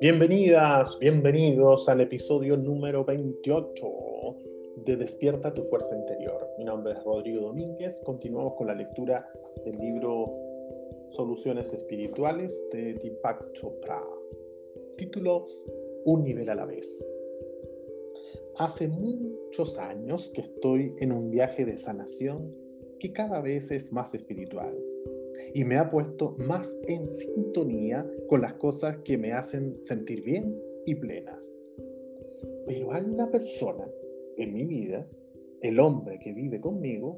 Bienvenidas, bienvenidos al episodio número 28 de Despierta tu Fuerza Interior. Mi nombre es Rodrigo Domínguez. Continuamos con la lectura del libro Soluciones Espirituales de Deepak Chopra. Título Un nivel a la vez. Hace muchos años que estoy en un viaje de sanación que cada vez es más espiritual y me ha puesto más en sintonía con las cosas que me hacen sentir bien y plena. Pero hay una persona en mi vida, el hombre que vive conmigo,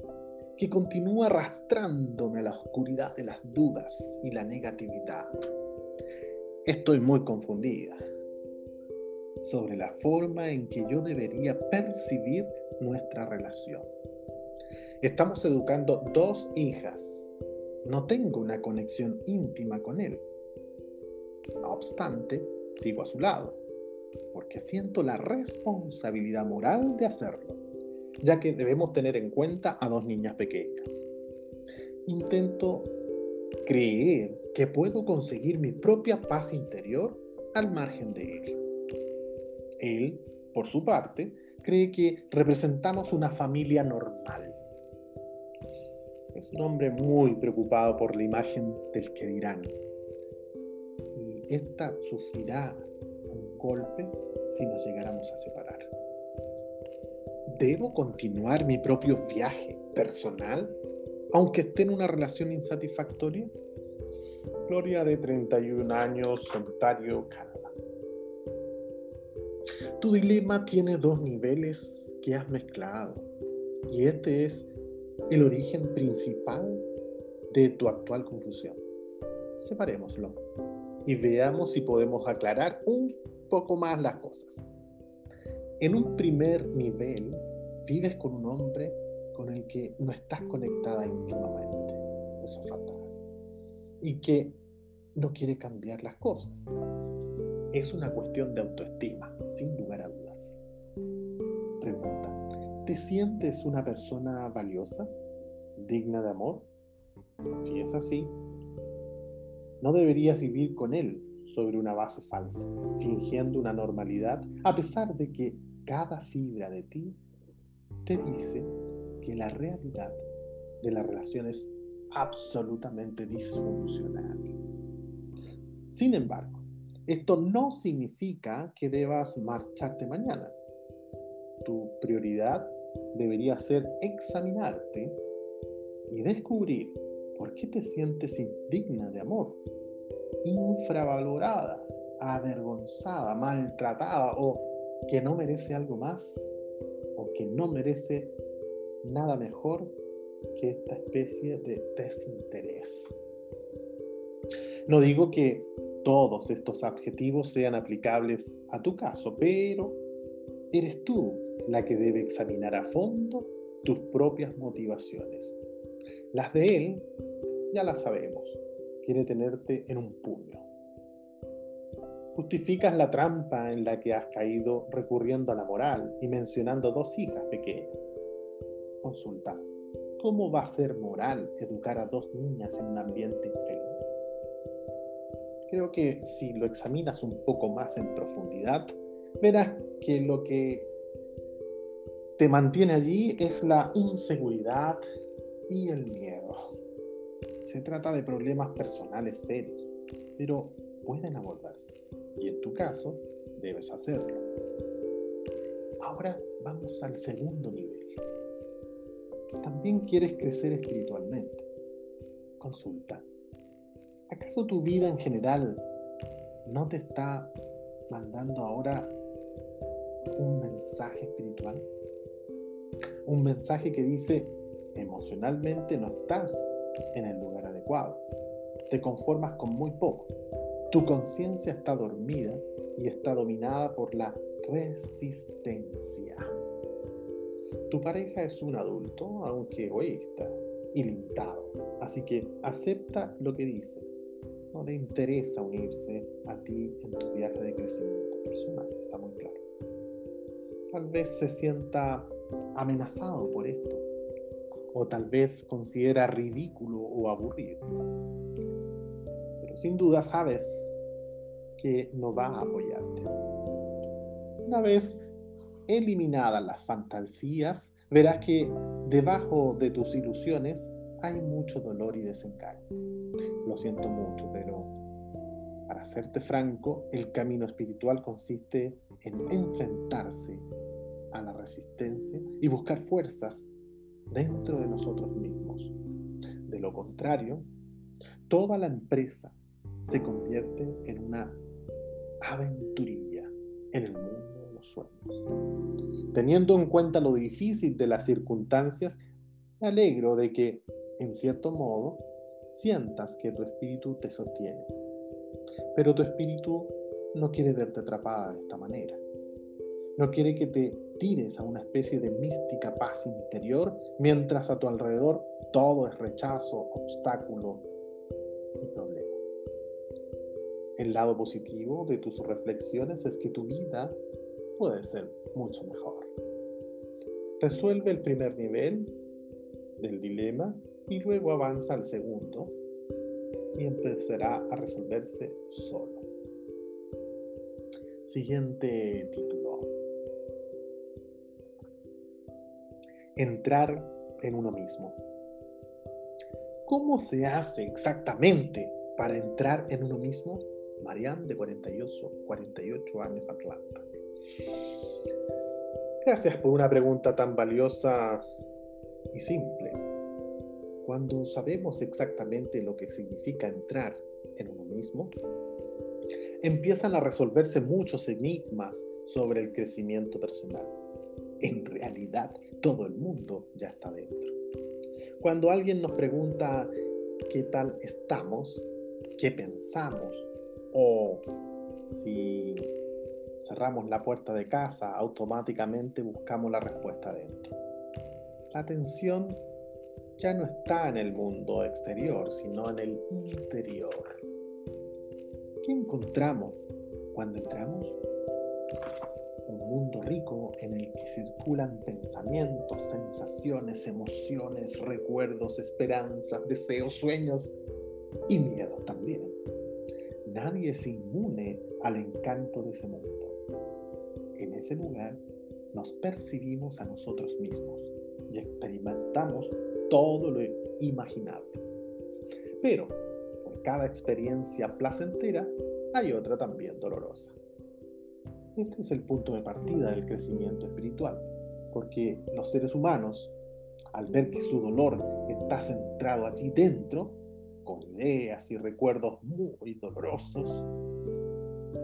que continúa arrastrándome a la oscuridad de las dudas y la negatividad. Estoy muy confundida sobre la forma en que yo debería percibir nuestra relación. Estamos educando dos hijas no tengo una conexión íntima con Él. No obstante, sigo a su lado, porque siento la responsabilidad moral de hacerlo, ya que debemos tener en cuenta a dos niñas pequeñas. Intento creer que puedo conseguir mi propia paz interior al margen de Él. Él, por su parte, cree que representamos una familia normal es un hombre muy preocupado por la imagen del que dirán. Y esta sufrirá un golpe si nos llegáramos a separar. ¿Debo continuar mi propio viaje personal aunque esté en una relación insatisfactoria? Gloria de 31 años, Ontario, Canadá. Tu dilema tiene dos niveles que has mezclado y este es el origen principal de tu actual confusión. Separémoslo y veamos si podemos aclarar un poco más las cosas. En un primer nivel, vives con un hombre con el que no estás conectada íntimamente. Eso es fatal. Y que no quiere cambiar las cosas. Es una cuestión de autoestima, sin lugar a dudas. Pregunta, ¿Te sientes una persona valiosa, digna de amor? Si es así, no deberías vivir con él sobre una base falsa, fingiendo una normalidad, a pesar de que cada fibra de ti te dice que la realidad de la relación es absolutamente disfuncional. Sin embargo, esto no significa que debas marcharte mañana. Tu prioridad debería ser examinarte y descubrir por qué te sientes indigna de amor, infravalorada, avergonzada, maltratada o que no merece algo más o que no merece nada mejor que esta especie de desinterés. No digo que todos estos adjetivos sean aplicables a tu caso, pero eres tú la que debe examinar a fondo tus propias motivaciones. Las de él ya las sabemos. Quiere tenerte en un puño. Justificas la trampa en la que has caído recurriendo a la moral y mencionando dos hijas pequeñas. Consulta, ¿cómo va a ser moral educar a dos niñas en un ambiente infeliz? Creo que si lo examinas un poco más en profundidad, verás que lo que te mantiene allí es la inseguridad y el miedo. Se trata de problemas personales serios, pero pueden abordarse. Y en tu caso, debes hacerlo. Ahora vamos al segundo nivel. También quieres crecer espiritualmente. Consulta. ¿Acaso tu vida en general no te está mandando ahora un mensaje espiritual? Un mensaje que dice, emocionalmente no estás en el lugar adecuado. Te conformas con muy poco. Tu conciencia está dormida y está dominada por la resistencia. Tu pareja es un adulto, aunque egoísta y limitado, así que acepta lo que dice. No le interesa unirse a ti en tu viaje de crecimiento personal, está muy claro. Tal vez se sienta amenazado por esto o tal vez considera ridículo o aburrido. Pero sin duda sabes que no va a apoyarte. Una vez eliminadas las fantasías, verás que debajo de tus ilusiones hay mucho dolor y desengaño. Lo siento mucho, pero para serte franco, el camino espiritual consiste en enfrentarse a la resistencia y buscar fuerzas dentro de nosotros mismos. De lo contrario, toda la empresa se convierte en una aventurilla en el mundo de los sueños. Teniendo en cuenta lo difícil de las circunstancias, me alegro de que, en cierto modo, sientas que tu espíritu te sostiene. Pero tu espíritu no quiere verte atrapada de esta manera. No quiere que te tires a una especie de mística paz interior mientras a tu alrededor todo es rechazo, obstáculo y problemas. El lado positivo de tus reflexiones es que tu vida puede ser mucho mejor. Resuelve el primer nivel del dilema y luego avanza al segundo y empezará a resolverse solo. Siguiente título. Entrar en uno mismo. ¿Cómo se hace exactamente para entrar en uno mismo? Marianne, de 48, 48 años, Atlanta. Gracias por una pregunta tan valiosa y simple. Cuando sabemos exactamente lo que significa entrar en uno mismo, empiezan a resolverse muchos enigmas sobre el crecimiento personal. En realidad, todo el mundo ya está dentro. Cuando alguien nos pregunta qué tal estamos, qué pensamos, o si cerramos la puerta de casa, automáticamente buscamos la respuesta dentro. La atención ya no está en el mundo exterior, sino en el interior. ¿Qué encontramos cuando entramos? Un mundo rico en el que circulan pensamientos, sensaciones, emociones, recuerdos, esperanzas, deseos, sueños y miedos también. Nadie es inmune al encanto de ese mundo. En ese lugar nos percibimos a nosotros mismos y experimentamos todo lo imaginable. Pero por cada experiencia placentera hay otra también dolorosa. Este es el punto de partida del crecimiento espiritual, porque los seres humanos, al ver que su dolor está centrado allí dentro, con ideas y recuerdos muy dolorosos,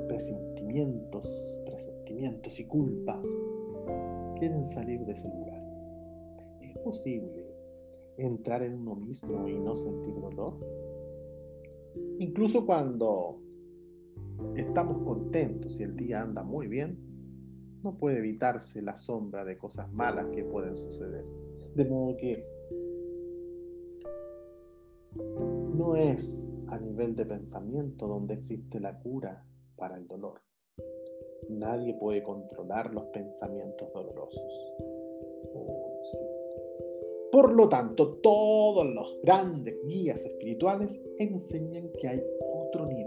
presentimientos, presentimientos y culpas, quieren salir de ese lugar. ¿Es posible entrar en uno mismo y no sentir dolor? Incluso cuando estamos contentos y el día anda muy bien, no puede evitarse la sombra de cosas malas que pueden suceder. De modo que no es a nivel de pensamiento donde existe la cura para el dolor. Nadie puede controlar los pensamientos dolorosos. Por lo tanto, todos los grandes guías espirituales enseñan que hay otro nivel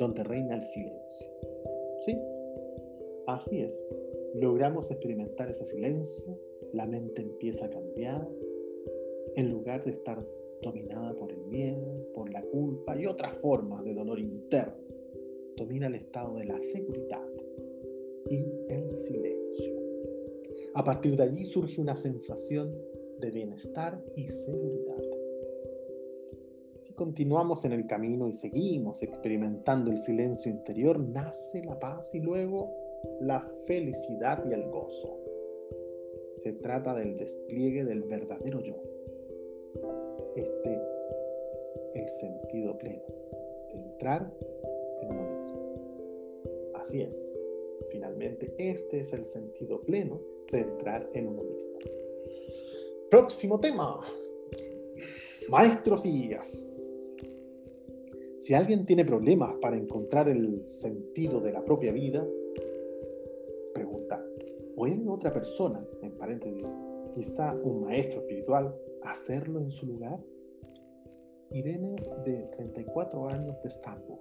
donde reina el silencio. ¿Sí? Así es. Logramos experimentar ese silencio, la mente empieza a cambiar, en lugar de estar dominada por el miedo, por la culpa y otras formas de dolor interno, domina el estado de la seguridad y el silencio. A partir de allí surge una sensación de bienestar y seguridad. Continuamos en el camino y seguimos experimentando el silencio interior, nace la paz y luego la felicidad y el gozo. Se trata del despliegue del verdadero yo. Este el sentido pleno de entrar en uno mismo. Así es. Finalmente, este es el sentido pleno de entrar en uno mismo. Próximo tema. Maestros y guías. Si alguien tiene problemas para encontrar el sentido de la propia vida, pregunta, ¿puede otra persona, en paréntesis, quizá un maestro espiritual, hacerlo en su lugar? Irene, de 34 años de Estambul.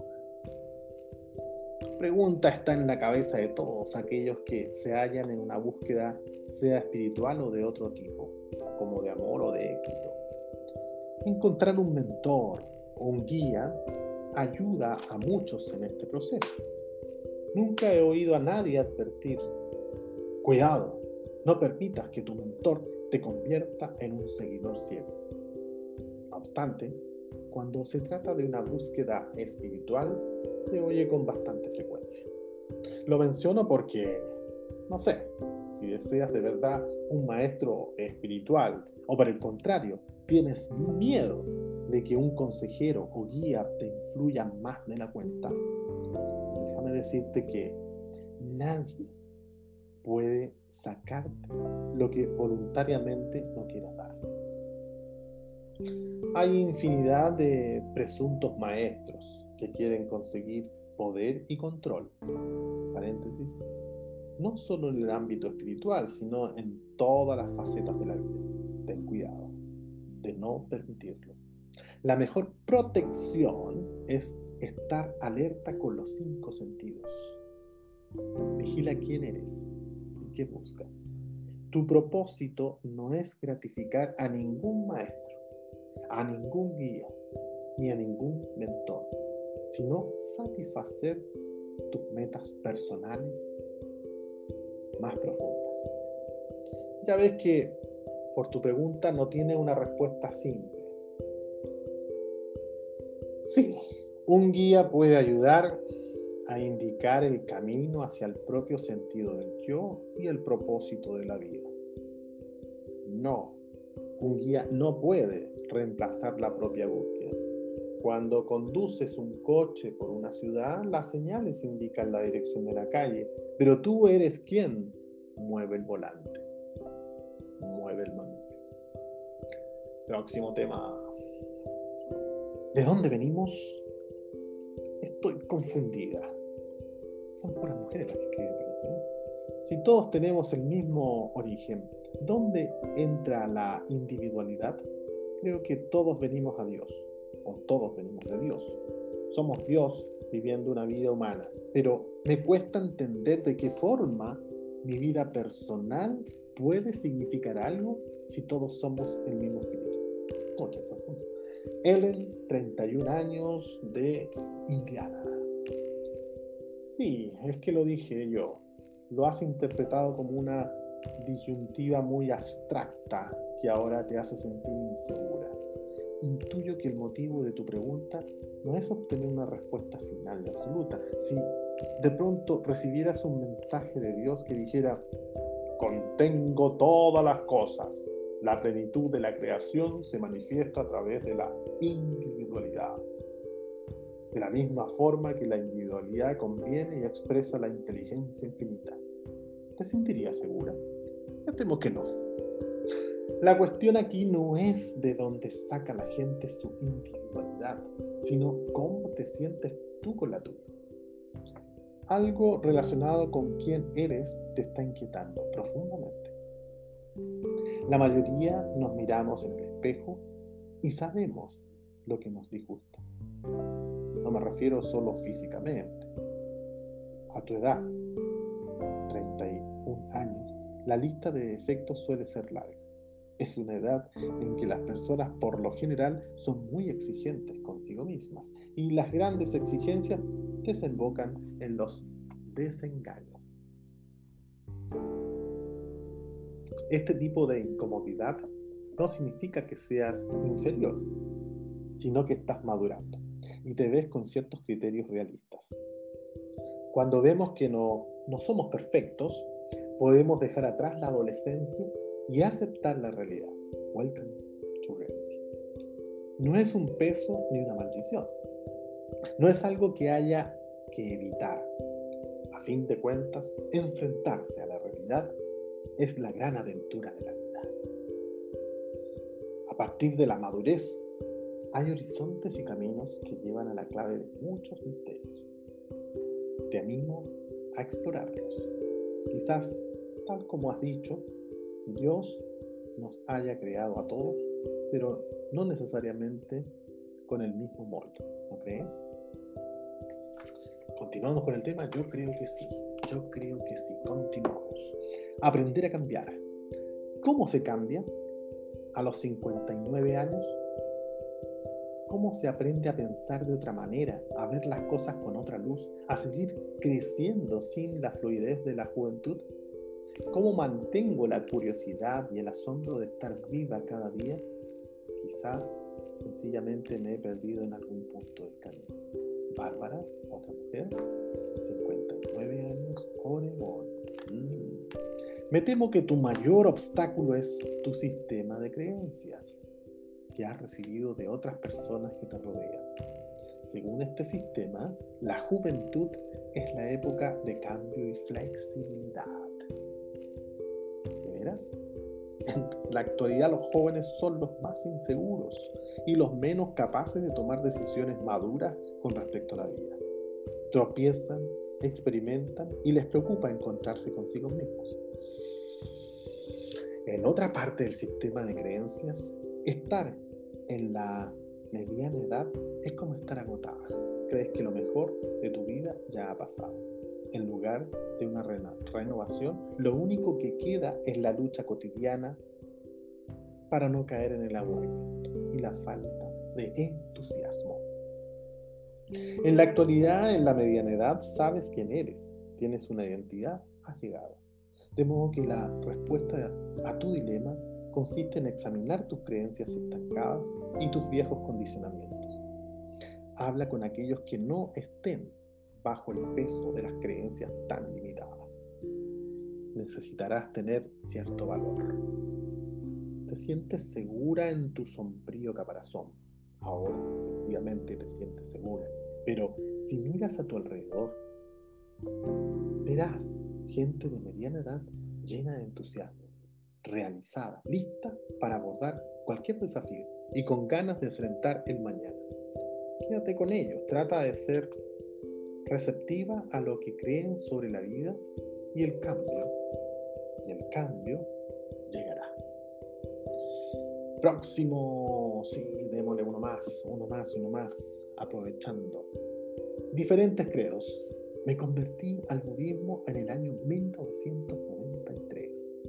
Pregunta está en la cabeza de todos aquellos que se hallan en una búsqueda, sea espiritual o de otro tipo, como de amor o de éxito. Encontrar un mentor o un guía ayuda a muchos en este proceso. Nunca he oído a nadie advertir, cuidado, no permitas que tu mentor te convierta en un seguidor ciego. No obstante, cuando se trata de una búsqueda espiritual, se oye con bastante frecuencia. Lo menciono porque, no sé, si deseas de verdad un maestro espiritual o por el contrario, tienes miedo de que un consejero o guía te influya más de la cuenta, déjame decirte que nadie puede sacarte lo que voluntariamente no quieras dar. Hay infinidad de presuntos maestros que quieren conseguir poder y control. Paréntesis. No solo en el ámbito espiritual, sino en todas las facetas de la vida. Ten cuidado de no permitirlo. La mejor protección es estar alerta con los cinco sentidos. Vigila quién eres y qué buscas. Tu propósito no es gratificar a ningún maestro, a ningún guía, ni a ningún mentor, sino satisfacer tus metas personales más profundas. Ya ves que por tu pregunta no tiene una respuesta simple. Un guía puede ayudar a indicar el camino hacia el propio sentido del yo y el propósito de la vida. No, un guía no puede reemplazar la propia búsqueda. Cuando conduces un coche por una ciudad, las señales indican la dirección de la calle, pero tú eres quien mueve el volante, mueve el manubrio. Próximo tema. ¿De dónde venimos? Estoy confundida. Son puras mujeres las que escriben, Si todos tenemos el mismo origen, ¿dónde entra la individualidad? Creo que todos venimos a Dios todos venimos de Dios. Somos Dios viviendo una vida humana, pero me cuesta entender de qué forma mi vida personal puede significar algo si todos somos el mismo espíritu. Ellen, 31 años de Indiana. Sí, es que lo dije yo. Lo has interpretado como una disyuntiva muy abstracta que ahora te hace sentir insegura intuyo que el motivo de tu pregunta no es obtener una respuesta final y absoluta. Si de pronto recibieras un mensaje de Dios que dijera, contengo todas las cosas, la plenitud de la creación se manifiesta a través de la individualidad. De la misma forma que la individualidad conviene y expresa la inteligencia infinita. ¿Te sentirías segura? Yo temo que no. La cuestión aquí no es de dónde saca la gente su individualidad, sino cómo te sientes tú con la tuya. Algo relacionado con quién eres te está inquietando profundamente. La mayoría nos miramos en el espejo y sabemos lo que nos disgusta. No me refiero solo físicamente. A tu edad, 31 años, la lista de defectos suele ser larga. Es una edad en que las personas por lo general son muy exigentes consigo mismas y las grandes exigencias desembocan en los desengaños. Este tipo de incomodidad no significa que seas inferior, sino que estás madurando y te ves con ciertos criterios realistas. Cuando vemos que no, no somos perfectos, podemos dejar atrás la adolescencia y aceptar la realidad. Welcome to reality. No es un peso ni una maldición. No es algo que haya que evitar. A fin de cuentas, enfrentarse a la realidad es la gran aventura de la vida. A partir de la madurez, hay horizontes y caminos que llevan a la clave de muchos misterios. Te animo a explorarlos. Quizás, tal como has dicho, Dios nos haya creado a todos, pero no necesariamente con el mismo molde, ¿no crees? Continuamos con el tema, yo creo que sí, yo creo que sí, continuamos. Aprender a cambiar. ¿Cómo se cambia? A los 59 años cómo se aprende a pensar de otra manera, a ver las cosas con otra luz, a seguir creciendo sin la fluidez de la juventud? ¿Cómo mantengo la curiosidad y el asombro de estar viva cada día? Quizá sencillamente me he perdido en algún punto del camino. Bárbara, otra mujer, 59 años, Oregón. Mm. Me temo que tu mayor obstáculo es tu sistema de creencias que has recibido de otras personas que te rodean. Según este sistema, la juventud es la época de cambio y flexibilidad. ¿De veras? En la actualidad los jóvenes son los más inseguros y los menos capaces de tomar decisiones maduras con respecto a la vida. Tropiezan, experimentan y les preocupa encontrarse consigo mismos. En otra parte del sistema de creencias, estar en la mediana edad es como estar agotada. Crees que lo mejor de tu vida ya ha pasado. En lugar de una renovación, lo único que queda es la lucha cotidiana para no caer en el aburrimiento y la falta de entusiasmo. En la actualidad, en la mediana edad, sabes quién eres, tienes una identidad, has llegado. De modo que la respuesta a tu dilema consiste en examinar tus creencias estancadas y tus viejos condicionamientos. Habla con aquellos que no estén bajo el peso de las creencias tan limitadas. Necesitarás tener cierto valor. Te sientes segura en tu sombrío caparazón. Ahora, efectivamente, te sientes segura. Pero si miras a tu alrededor, verás gente de mediana edad llena de entusiasmo realizada, lista para abordar cualquier desafío y con ganas de enfrentar el mañana. Quédate con ellos, trata de ser receptiva a lo que creen sobre la vida y el cambio. Y el cambio llegará. Próximo, sí, démosle uno más, uno más, uno más, aprovechando. Diferentes credos. Me convertí al budismo en el año 1993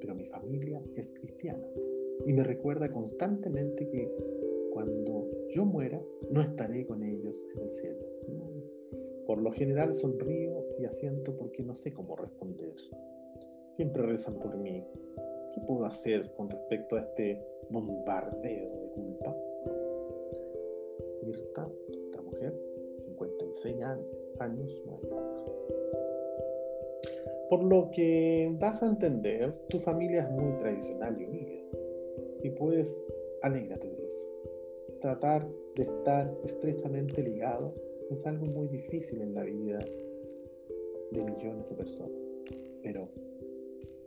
pero mi familia es cristiana y me recuerda constantemente que cuando yo muera no estaré con ellos en el cielo. Por lo general sonrío y asiento porque no sé cómo responder. Siempre rezan por mí. ¿Qué puedo hacer con respecto a este bombardeo de culpa? Mirta, otra mujer, 56 años, por lo que das a entender, tu familia es muy tradicional y unida. Si puedes, alégrate de eso. Tratar de estar estrechamente ligado es algo muy difícil en la vida de millones de personas. Pero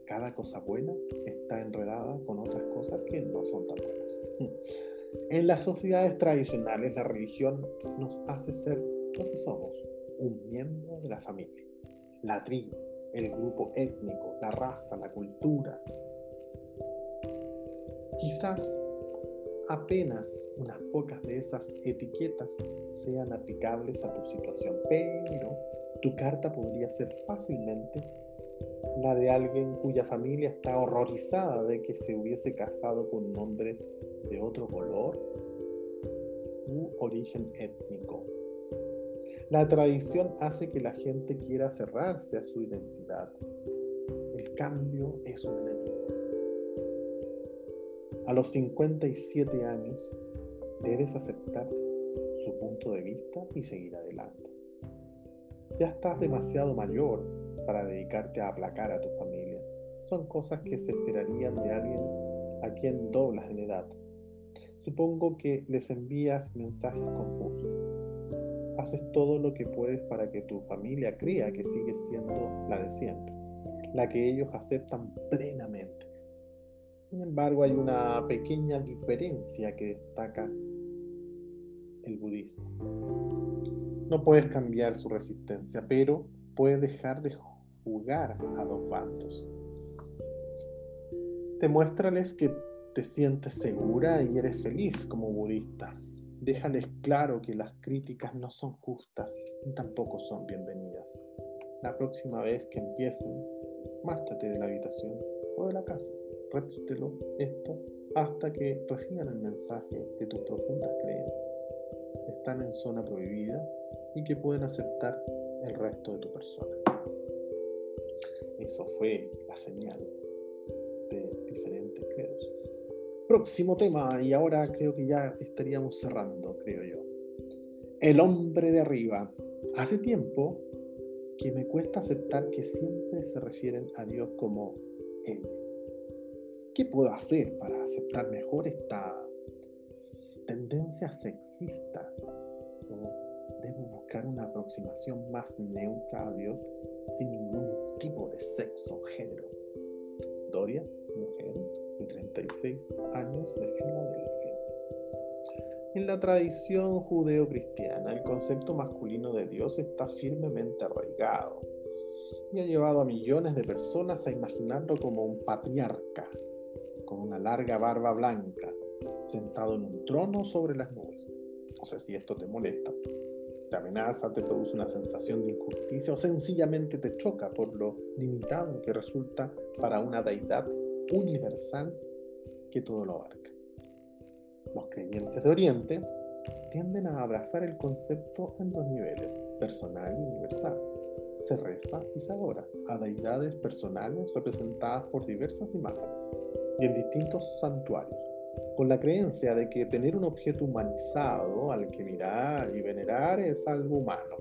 cada cosa buena está enredada con otras cosas que no son tan buenas. En las sociedades tradicionales, la religión nos hace ser lo que somos, un miembro de la familia, la tribu, el grupo étnico, la raza, la cultura. Quizás apenas unas pocas de esas etiquetas sean aplicables a tu situación, pero tu carta podría ser fácilmente la de alguien cuya familia está horrorizada de que se hubiese casado con un hombre de otro color u origen étnico. La tradición hace que la gente quiera aferrarse a su identidad. El cambio es un enemigo. A los 57 años debes aceptar su punto de vista y seguir adelante. Ya estás demasiado mayor para dedicarte a aplacar a tu familia. Son cosas que se esperarían de alguien a quien doblas en edad. Supongo que les envías mensajes confusos haces todo lo que puedes para que tu familia crea que sigue siendo la de siempre, la que ellos aceptan plenamente. Sin embargo, hay una pequeña diferencia que destaca el budismo. No puedes cambiar su resistencia, pero puedes dejar de jugar a dos bandos. Demuéstrales que te sientes segura y eres feliz como budista. Déjales claro que las críticas no son justas ni tampoco son bienvenidas. La próxima vez que empiecen, márchate de la habitación o de la casa. Repítelo esto hasta que reciban el mensaje de tus profundas creencias. Están en zona prohibida y que pueden aceptar el resto de tu persona. Eso fue la señal de diferentes credos. Próximo tema, y ahora creo que ya estaríamos cerrando, creo yo. El hombre de arriba. Hace tiempo que me cuesta aceptar que siempre se refieren a Dios como Él. ¿Qué puedo hacer para aceptar mejor esta tendencia sexista? ¿O debo buscar una aproximación más neutra a Dios sin ningún tipo de sexo o género? Doria, mujer de 36 años de Filadelfia. En la tradición judeo-cristiana, el concepto masculino de Dios está firmemente arraigado y ha llevado a millones de personas a imaginarlo como un patriarca una larga barba blanca, sentado en un trono sobre las nubes. No sé si esto te molesta, te amenaza, te produce una sensación de injusticia o sencillamente te choca por lo limitado que resulta para una deidad universal que todo lo abarca. Los creyentes de Oriente tienden a abrazar el concepto en dos niveles, personal y universal. Se reza y se adora a deidades personales representadas por diversas imágenes y en distintos santuarios, con la creencia de que tener un objeto humanizado al que mirar y venerar es algo humano.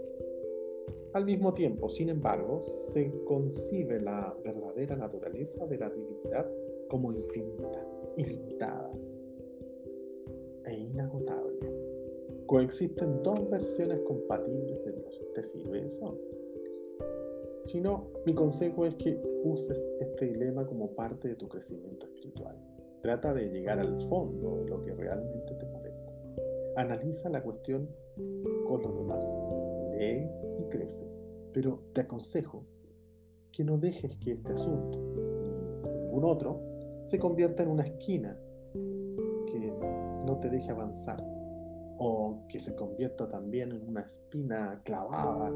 Al mismo tiempo, sin embargo, se concibe la verdadera naturaleza de la divinidad como infinita, ilimitada e inagotable. Coexisten dos versiones compatibles de Dios. ¿Te sirve eso? Si no, mi consejo es que uses este dilema como parte de tu crecimiento espiritual. Trata de llegar al fondo de lo que realmente te molesta. Analiza la cuestión con los demás. Lee y crece. Pero te aconsejo que no dejes que este asunto, ni ningún otro, se convierta en una esquina que no te deje avanzar o que se convierta también en una espina clavada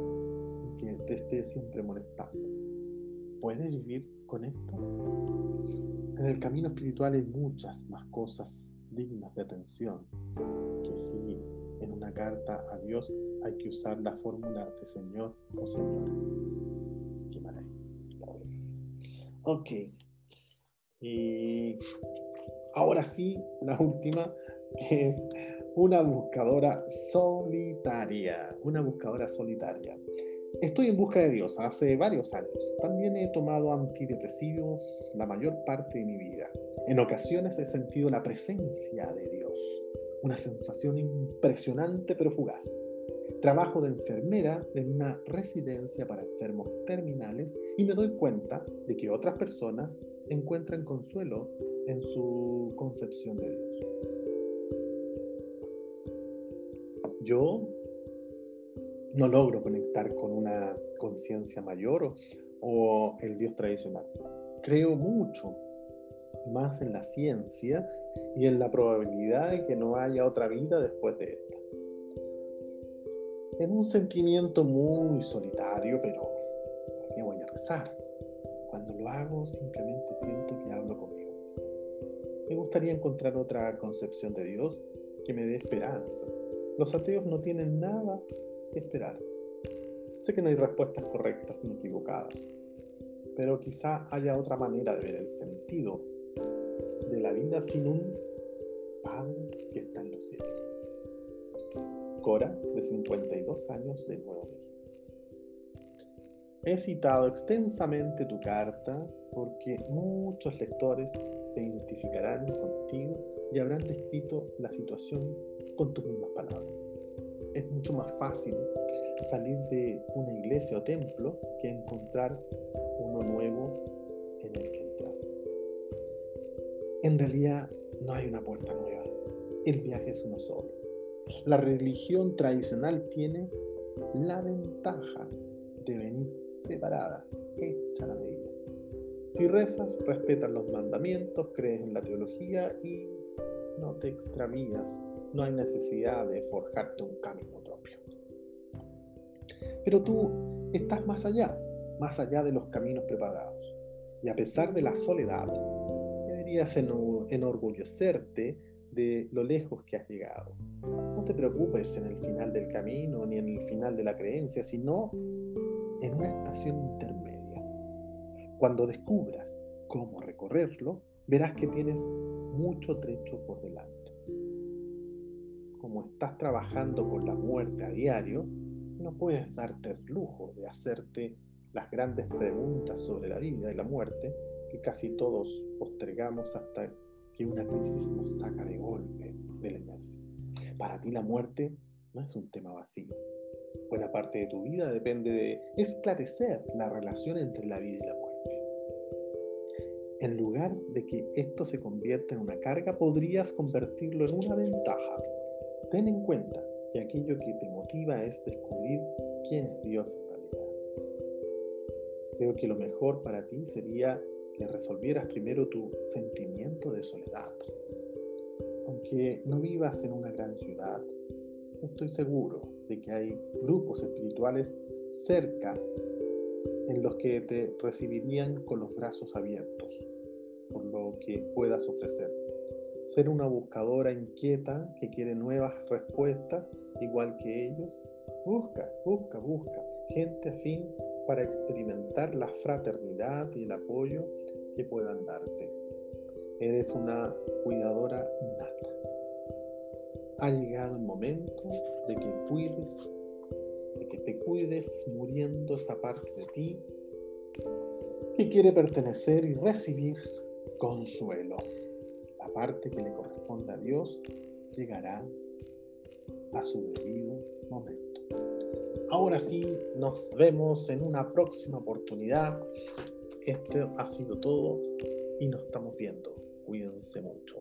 que te esté siempre molestando. ¿Puedes vivir con esto? En el camino espiritual hay muchas más cosas dignas de atención que si en una carta a Dios hay que usar la fórmula de Señor o Señora. Qué maravilla. Ok. Y ahora sí, la última, que es una buscadora solitaria. Una buscadora solitaria. Estoy en busca de Dios hace varios años. También he tomado antidepresivos la mayor parte de mi vida. En ocasiones he sentido la presencia de Dios, una sensación impresionante pero fugaz. Trabajo de enfermera en una residencia para enfermos terminales y me doy cuenta de que otras personas encuentran consuelo en su concepción de Dios. Yo no logro conectar con una conciencia mayor o, el Dios tradicional. Creo mucho más en la ciencia y en la probabilidad de que no haya otra vida después de esta. En un sentimiento muy solitario, pero ¿por qué voy a rezar? Cuando lo hago simplemente siento que hablo conmigo. Me gustaría encontrar otra concepción de Dios que me dé esperanzas. Los ateos no tienen nada esperar. Sé que no hay respuestas correctas ni equivocadas, pero quizá haya otra manera de ver el sentido de la vida sin un Padre que está en los cielos. Cora, de 52 años de Nuevo México. He citado extensamente tu carta porque muchos lectores se identificarán contigo y habrán descrito la situación con tus mismas palabras es mucho más fácil salir de una iglesia o templo que encontrar uno nuevo en el que entrar. En realidad no hay una puerta nueva, el viaje es uno solo. La religión tradicional tiene la ventaja de venir preparada, hecha la medida. Si rezas, respetas los mandamientos, crees en la teología y no te extravías. No hay necesidad de forjarte un camino propio. Pero tú estás más allá, más allá de los caminos preparados. Y a pesar de la soledad, deberías enorgullecerte de lo lejos que has llegado. No te preocupes en el final del camino ni en el final de la creencia, sino en una estación intermedia. Cuando descubras cómo recorrerlo, verás que tienes mucho trecho por delante. Como estás trabajando con la muerte a diario, no puedes darte el lujo de hacerte las grandes preguntas sobre la vida y la muerte que casi todos postergamos hasta que una crisis nos saca de golpe de la inercia. Para ti la muerte no es un tema vacío. Buena parte de tu vida depende de esclarecer la relación entre la vida y la muerte. En lugar de que esto se convierta en una carga, podrías convertirlo en una ventaja. Ten en cuenta que aquello que te motiva es descubrir quién es Dios en realidad. Creo que lo mejor para ti sería que resolvieras primero tu sentimiento de soledad. Aunque no vivas en una gran ciudad, estoy seguro de que hay grupos espirituales cerca en los que te recibirían con los brazos abiertos por lo que puedas ofrecer. Ser una buscadora inquieta que quiere nuevas respuestas igual que ellos. Busca, busca, busca gente afín para experimentar la fraternidad y el apoyo que puedan darte. Eres una cuidadora innata. Ha llegado el momento de que cuides, de que te cuides muriendo esa parte de ti que quiere pertenecer y recibir consuelo. Parte que le corresponde a Dios llegará a su debido momento. Ahora sí, nos vemos en una próxima oportunidad. Este ha sido todo y nos estamos viendo. Cuídense mucho.